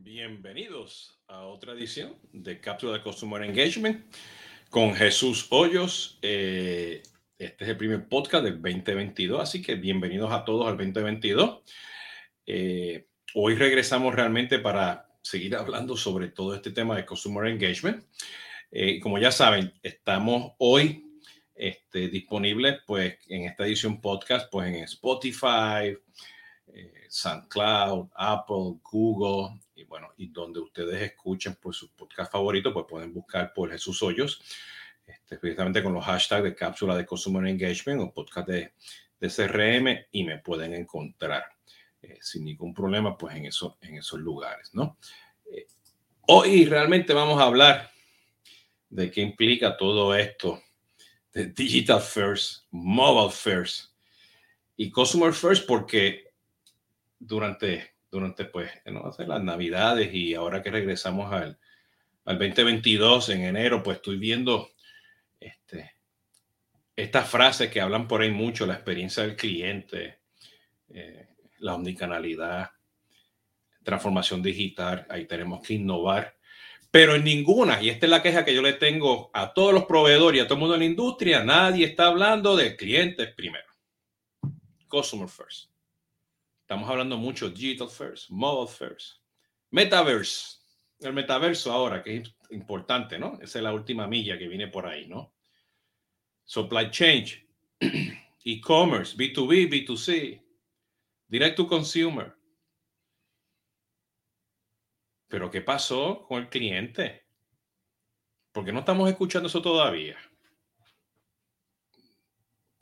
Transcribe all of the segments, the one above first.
Bienvenidos a otra edición de Cápsula de Customer Engagement con Jesús Hoyos. Eh, este es el primer podcast del 2022, así que bienvenidos a todos al 2022. Eh, hoy regresamos realmente para seguir hablando sobre todo este tema de Customer Engagement. Eh, como ya saben, estamos hoy este, disponibles pues, en esta edición podcast pues, en Spotify, SoundCloud, Apple, Google, y bueno, y donde ustedes escuchen pues su podcast favorito, pues pueden buscar por Jesús Hoyos, este, con los hashtags de cápsula de Consumer Engagement o podcast de, de CRM y me pueden encontrar eh, sin ningún problema pues en, eso, en esos lugares, ¿no? Eh, hoy realmente vamos a hablar de qué implica todo esto de Digital First, Mobile First y Customer First porque durante, durante pues, ¿no? las navidades y ahora que regresamos al, al 2022 en enero, pues estoy viendo este, estas frases que hablan por ahí mucho, la experiencia del cliente, eh, la omnicanalidad, transformación digital, ahí tenemos que innovar, pero en ninguna, y esta es la queja que yo le tengo a todos los proveedores y a todo el mundo en la industria, nadie está hablando de clientes primero. Customer first. Estamos hablando mucho digital first, mobile first, metaverse. El metaverso ahora, que es importante, ¿no? Esa es la última milla que viene por ahí, ¿no? Supply chain, e-commerce, B2B, B2C, direct to consumer. Pero ¿qué pasó con el cliente? ¿Por qué no estamos escuchando eso todavía?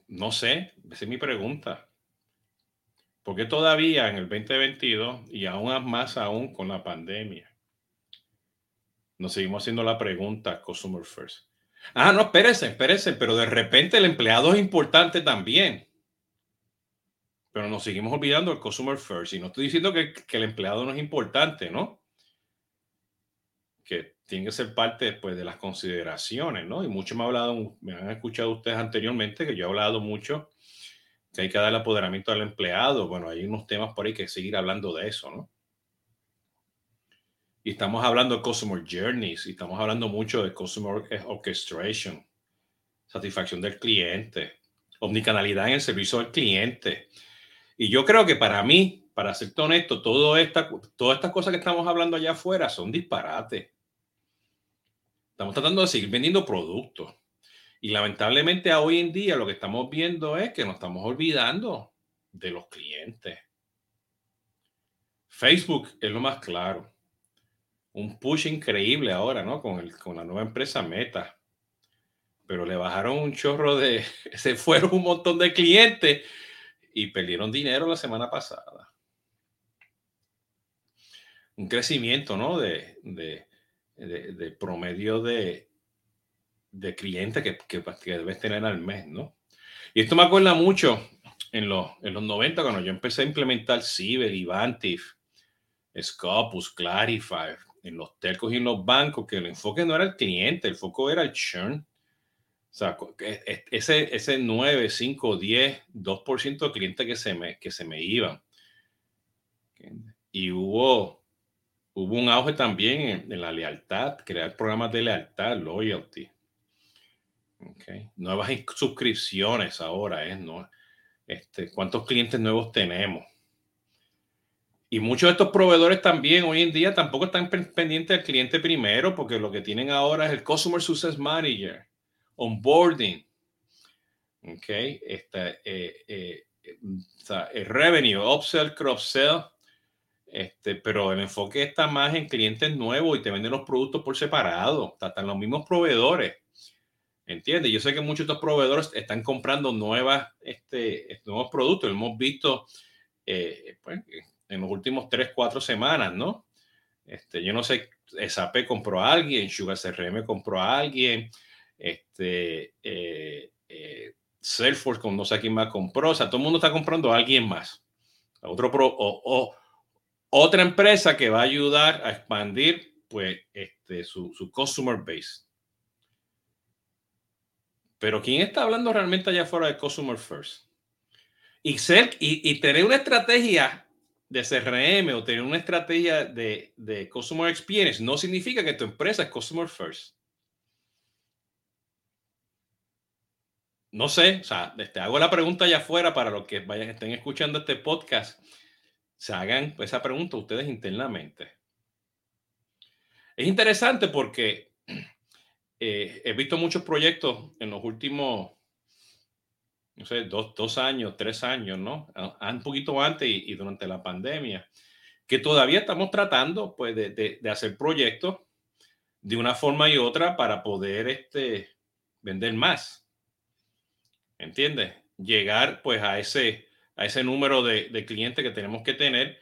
No sé, esa es mi pregunta. Porque todavía en el 2022 y aún más aún con la pandemia, nos seguimos haciendo la pregunta Customer First. Ah, no, espérense, espérense, pero de repente el empleado es importante también. Pero nos seguimos olvidando el Customer First. Y no estoy diciendo que, que el empleado no es importante, ¿no? Que tiene que ser parte después de las consideraciones, ¿no? Y mucho me, ha hablado, me han escuchado ustedes anteriormente que yo he hablado mucho que hay que dar apoderamiento al empleado. Bueno, hay unos temas por ahí que seguir hablando de eso, ¿no? Y estamos hablando de Customer Journeys y estamos hablando mucho de Customer Orchestration, satisfacción del cliente, omnicanalidad en el servicio al cliente. Y yo creo que para mí, para ser honesto, todo esta, todas estas cosas que estamos hablando allá afuera son disparates. Estamos tratando de seguir vendiendo productos. Y lamentablemente hoy en día lo que estamos viendo es que nos estamos olvidando de los clientes. Facebook es lo más claro. Un push increíble ahora, ¿no? Con, el, con la nueva empresa Meta. Pero le bajaron un chorro de... Se fueron un montón de clientes y perdieron dinero la semana pasada. Un crecimiento, ¿no? De, de, de promedio de de clientes que, que, que, debes tener al mes, ¿no? Y esto me acuerda mucho en los, en los 90 cuando yo empecé a implementar Ciber, Ivantif, Scopus, Clarify, en los telcos y en los bancos, que el enfoque no era el cliente, el foco era el churn. O sea, ese, ese 9, 5, 10, 2% de clientes que se me, que se me iban. Y hubo, hubo un auge también en, en la lealtad, crear programas de lealtad, loyalty. Okay. Nuevas suscripciones ahora, ¿eh? ¿no? Este, ¿Cuántos clientes nuevos tenemos? Y muchos de estos proveedores también hoy en día tampoco están pendientes del cliente primero, porque lo que tienen ahora es el Customer Success Manager, onboarding, ok, este, eh, eh, el revenue, upsell, cross-sell, este, pero el enfoque está más en clientes nuevos y te venden los productos por separado, están los mismos proveedores. ¿Entiendes? Yo sé que muchos de estos proveedores están comprando nuevas, este, nuevos productos. Hemos visto eh, pues, en los últimos 3, 4 semanas, ¿no? Este, yo no sé, SAP compró a alguien, Sugar CRM compró a alguien, este, eh, eh, Salesforce, no sé quién más compró, o sea, todo el mundo está comprando a alguien más. otro pro, o, otra empresa que va a ayudar a expandir pues, este, su, su customer base. Pero ¿quién está hablando realmente allá afuera de Customer First? Y, ser, y, tener una estrategia de CRM o tener una estrategia de, de Customer Experience no significa que tu empresa es Customer First. No sé, o sea, te este, hago la pregunta allá afuera para los que vayan, estén escuchando este podcast, se hagan esa pregunta ustedes internamente. Es interesante porque eh, he visto muchos proyectos en los últimos, no sé, dos, años, tres años, ¿no? Un poquito antes y, durante la pandemia, que todavía estamos tratando, pues, de, de, hacer proyectos de una forma y otra para poder este, vender más. ¿Entiendes? Llegar, pues, a ese, a ese número de, de clientes que tenemos que tener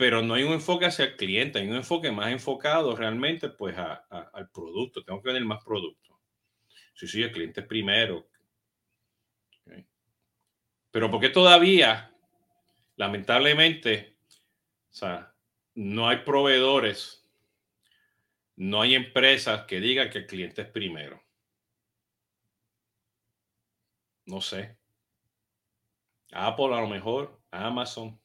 pero no hay un enfoque hacia el cliente, hay un enfoque más enfocado realmente pues al producto. Tengo que vender más producto. Sí, sí, el cliente es primero. Pero porque todavía, lamentablemente, o sea, no hay proveedores, no hay empresas que digan que el cliente es primero. No sé. Apple a lo mejor, Amazon.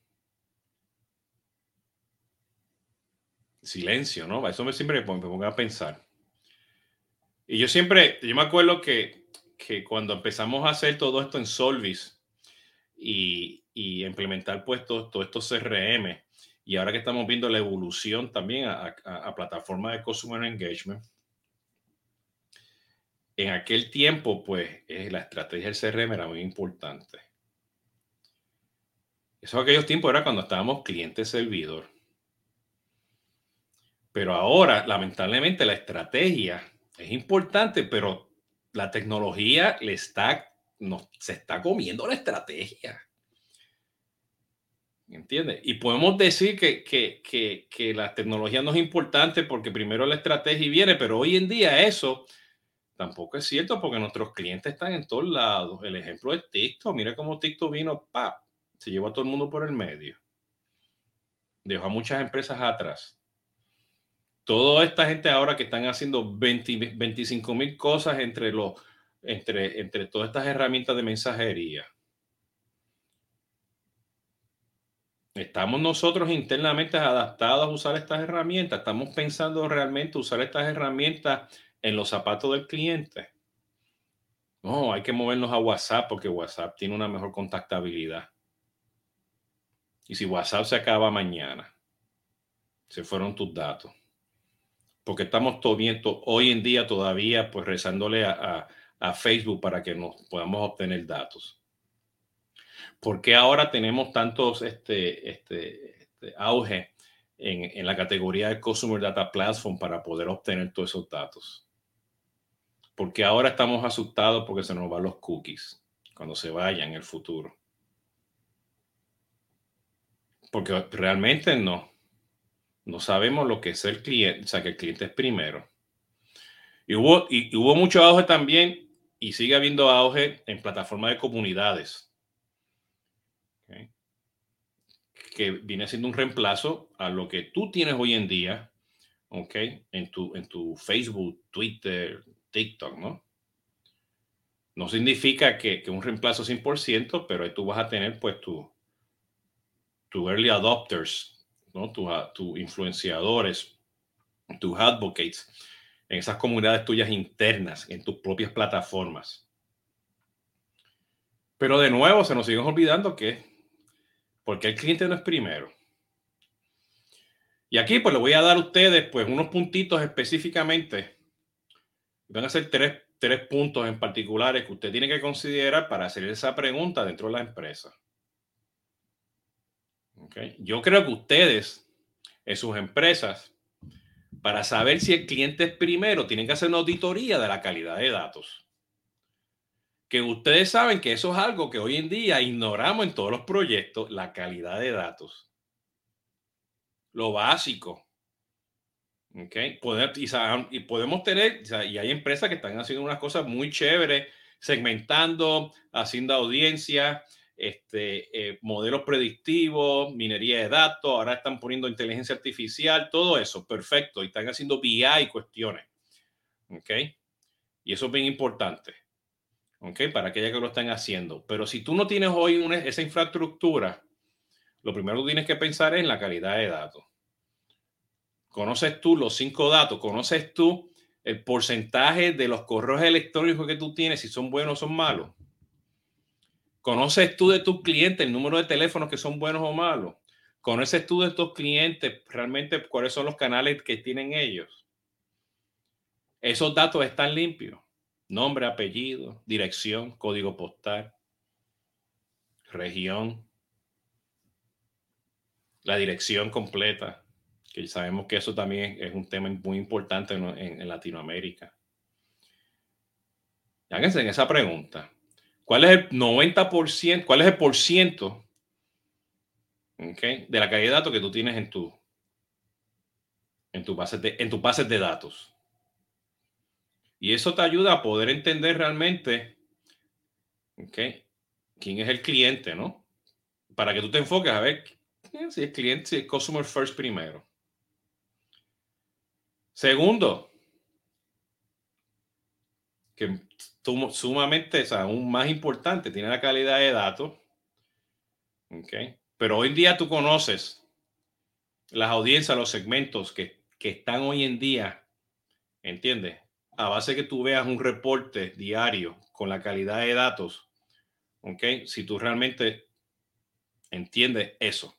Silencio, ¿no? Eso me siempre me pongo a pensar. Y yo siempre, yo me acuerdo que, que cuando empezamos a hacer todo esto en Solvis y, y implementar pues todos todo estos CRM, y ahora que estamos viendo la evolución también a, a, plataformas de Customer Engagement, en aquel tiempo, pues, eh, la estrategia del CRM era muy importante. Eso en aquellos tiempos era cuando estábamos cliente-servidor. Pero ahora, lamentablemente, la estrategia es importante, pero la tecnología le está, no, se está comiendo la estrategia. ¿Entiendes? Y podemos decir que, que, que, que, la tecnología no es importante porque primero la estrategia viene, pero hoy en día eso tampoco es cierto porque nuestros clientes están en todos lados. El ejemplo es TikTok. Mira cómo TikTok vino, pa, se llevó a todo el mundo por el medio. Dejó a muchas empresas atrás toda esta gente ahora que están haciendo 20, 25 mil cosas entre, los, entre, entre todas estas herramientas de mensajería. ¿Estamos nosotros internamente adaptados a usar estas herramientas? ¿Estamos pensando realmente usar estas herramientas en los zapatos del cliente? No, hay que movernos a WhatsApp porque WhatsApp tiene una mejor contactabilidad. Y si WhatsApp se acaba mañana, se fueron tus datos porque estamos viendo hoy en día todavía pues rezándole a, Facebook para que nos podamos obtener datos. ¿Por qué ahora tenemos tantos este, este, este auge en, en, la categoría de Customer Data Platform para poder obtener todos esos datos? Porque ahora estamos asustados porque se nos van los cookies cuando se vayan en el futuro. Porque realmente no. No sabemos lo que es el cliente, o sea, que el cliente es primero. Y hubo, y, hubo mucho auge también, y sigue habiendo auge en plataformas de comunidades. Que viene siendo un reemplazo a lo que tú tienes hoy en día, ¿ok? En tu, en tu Facebook, Twitter, TikTok, ¿no? No significa que, que un reemplazo 100%, pero ahí tú vas a tener pues tu, tu early adopters, ¿no? tus influenciadores, tus advocates, en esas comunidades tuyas internas, en tus propias plataformas. Pero de nuevo se nos sigue olvidando que, porque el cliente no es primero. Y aquí pues le voy a dar a ustedes pues unos puntitos específicamente. Van a ser tres, tres puntos en particulares que usted tiene que considerar para hacer esa pregunta dentro de la empresa. Yo creo que ustedes en sus empresas, para saber si el cliente es primero, tienen que hacer una auditoría de la calidad de datos. Que ustedes saben que eso es algo que hoy en día ignoramos en todos los proyectos, la calidad de datos. Lo básico. Okay. y, podemos tener, y hay empresas que están haciendo unas cosas muy chéveres, segmentando, haciendo audiencia, este, eh, modelos predictivos, minería de datos, ahora están poniendo inteligencia artificial, todo eso, perfecto, y están haciendo BI y cuestiones. ¿Ok? Y eso es bien importante. ¿Ok? Para aquellas que lo están haciendo. Pero si tú no tienes hoy esa infraestructura, lo primero que tienes que pensar es en la calidad de datos. ¿Conoces tú los cinco datos? ¿Conoces tú el porcentaje de los correos electrónicos que tú tienes, si son buenos o son malos? ¿Conoces tú de tus clientes el número de teléfonos que son buenos o malos? ¿Conoces tú de tus clientes realmente cuáles son los canales que tienen ellos? Esos datos están limpios. Nombre, apellido, dirección, código postal, región, la dirección completa que sabemos que eso también es un tema muy importante en, Latinoamérica. Háganse en esa pregunta. ¿Cuál es el 90%, cuál es el por ciento de la calidad de datos que tú tienes en tu, en tu, base de, en tu base de datos? Y eso te ayuda a poder entender realmente quién es el cliente, ¿no? Para que tú te enfoques a ver si es cliente, si es customer first primero. Segundo, que sumamente, o sea, aún más importante, tiene la calidad de datos. Okay. Pero hoy en día tú conoces las audiencias, los segmentos que, que están hoy en día, ¿entiendes? A base que tú veas un reporte diario con la calidad de datos, ¿ok? Si tú realmente entiendes eso.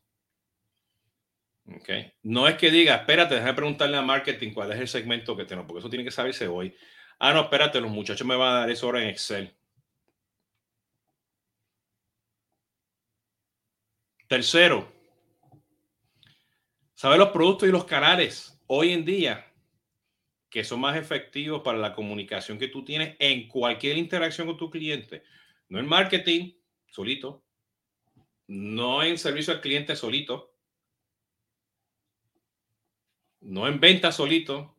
Okay. No es que diga, espérate, déjame preguntarle a marketing cuál es el segmento que tengo, porque eso tiene que saberse hoy. Ah, no, espérate, los muchachos me van a dar eso ahora en Excel. Tercero, saber los productos y los canales hoy en día que son más efectivos para la comunicación que tú tienes en cualquier interacción con tu cliente. No en marketing solito, no en servicio al cliente solito, no en venta solito,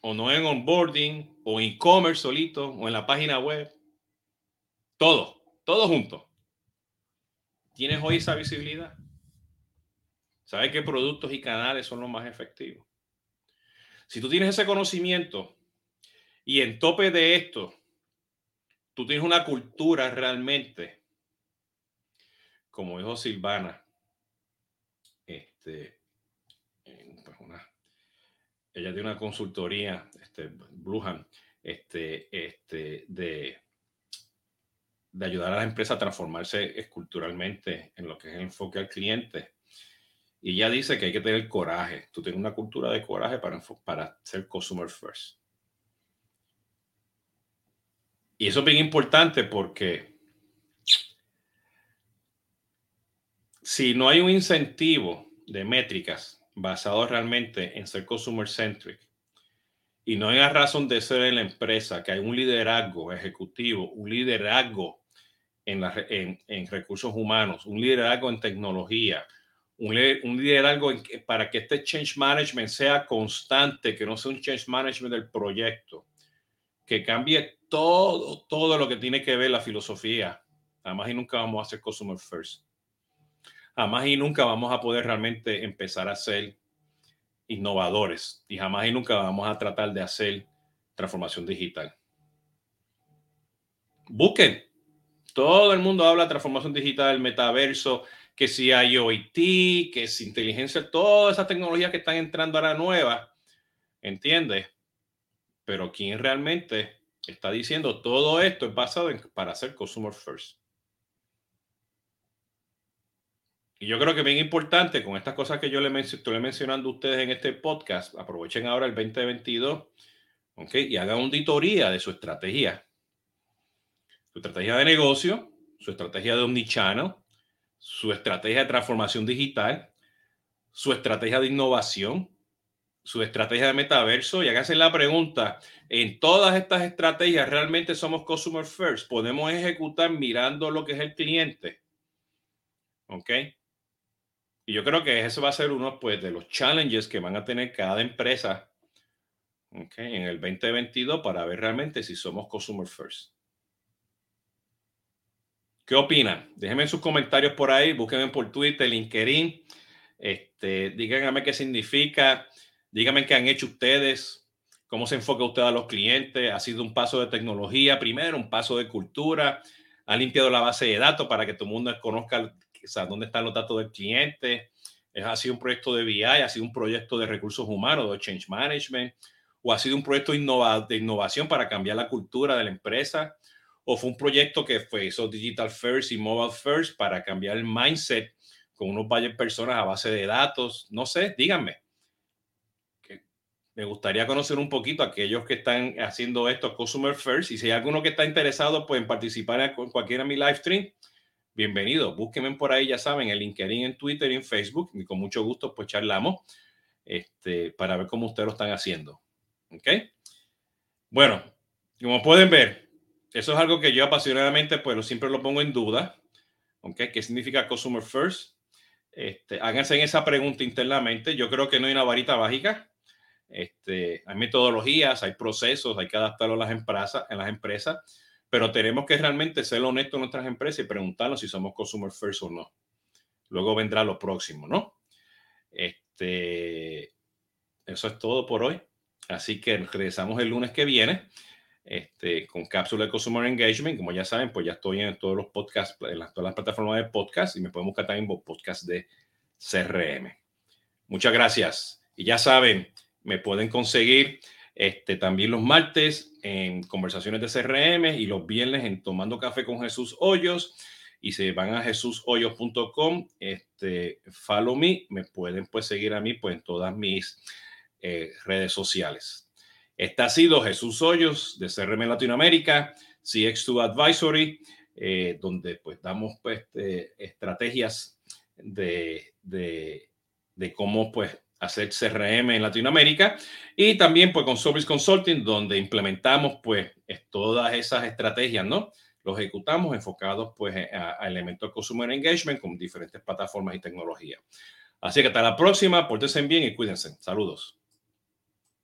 o no en onboarding, o e-commerce solito, o en la página web. Todo, todo junto. ¿Tienes hoy esa visibilidad? ¿Sabes qué productos y canales son los más efectivos? Si tú tienes ese conocimiento y en tope de esto, tú tienes una cultura realmente, como dijo Silvana, este, pues una, ella tiene una consultoría, este, Bluhan, este, este, de, de ayudar a las empresas a transformarse esculturalmente en lo que es el enfoque al cliente. Y ella dice que hay que tener coraje. Tú tienes una cultura de coraje para, para ser consumer first. Y eso es bien importante porque si no hay un incentivo de métricas basado realmente en ser consumer centric y no hay razón de ser en la empresa, que hay un liderazgo ejecutivo, un liderazgo en, la, en, en recursos humanos, un liderazgo en tecnología, un, un liderazgo para que este change management sea constante, que no sea un change management del proyecto, que cambie todo, todo lo que tiene que ver la filosofía. Además y nunca vamos a ser consumer first jamás y nunca vamos a poder realmente empezar a ser innovadores y jamás y nunca vamos a tratar de hacer transformación digital. Busquen. Todo el mundo habla de transformación digital, metaverso, que si IoT, que si inteligencia, todas esas tecnologías que están entrando ahora nuevas, ¿entiendes? Pero ¿quién realmente está diciendo todo esto es basado en, para hacer consumer first? Y yo creo que bien importante con estas cosas que yo le estoy mencionando a ustedes en este podcast, aprovechen ahora el 2022 ¿ok? y hagan auditoría de su estrategia. Su estrategia de negocio, su estrategia de omnichannel, su estrategia de transformación digital, su estrategia de innovación, su estrategia de metaverso y háganse la pregunta, en todas estas estrategias realmente somos customer first, podemos ejecutar mirando lo que es el cliente. ¿Ok? Y yo creo que ese va a ser uno pues, de los challenges que van a tener cada empresa en el 2022 para ver realmente si somos consumer first. ¿Qué opinan? Déjenme sus comentarios por ahí, búsquenme por Twitter, LinkedIn, este, díganme qué significa, díganme qué han hecho ustedes, cómo se enfoca usted a los clientes, ha sido un paso de tecnología primero, un paso de cultura, ha limpiado la base de datos para que todo el mundo conozca o sea, dónde están los datos del cliente, ha sido un proyecto de BI, ha sido un proyecto de recursos humanos, de change management, o ha sido un proyecto de innovación para cambiar la cultura de la empresa, o fue un proyecto que fue eso digital first y mobile first para cambiar el mindset con unos varias personas a base de datos, no sé, díganme. Me gustaría conocer un poquito a aquellos que están haciendo esto Customer First y si hay alguno que está interesado pues, en participar en cualquiera de mi live stream, bienvenido. Búsquenme por ahí, ya saben, en LinkedIn, en Twitter y en Facebook y con mucho gusto pues charlamos este, para ver cómo ustedes lo están haciendo. ¿Ok? Bueno, como pueden ver, eso es algo que yo apasionadamente pues siempre lo pongo en duda. ¿Ok? ¿Qué significa Customer First? Este, háganse esa pregunta internamente. Yo creo que no hay una varita mágica. Este, hay metodologías, hay procesos, hay que adaptarlo a las empresas, en las empresas pero tenemos que realmente ser honestos en nuestras empresas y preguntarnos si somos consumer first o no. Luego vendrá lo próximo, ¿no? Este, eso es todo por hoy. Así que regresamos el lunes que viene este, con cápsula de Consumer Engagement. Como ya saben, pues ya estoy en todos los podcasts, en las, todas las plataformas de podcast y me pueden buscar también podcast de CRM. Muchas gracias. Y ya saben, me pueden conseguir este, también los martes en conversaciones de CRM y los viernes en Tomando Café con Jesús Hoyos. Y si van a jesushoyos.com, este, follow me, me pueden pues seguir a mí pues en todas mis eh, redes sociales. Este ha sido Jesús Hoyos de CRM Latinoamérica, CX2 Advisory, eh, donde pues damos pues este, estrategias de, de, de cómo pues hacer CRM en Latinoamérica y también pues con Service Consulting donde implementamos pues todas esas estrategias, ¿no? Los ejecutamos enfocados pues a, elementos de Consumer Engagement con diferentes plataformas y tecnologías. Así que hasta la próxima, pórtense bien y cuídense. Saludos.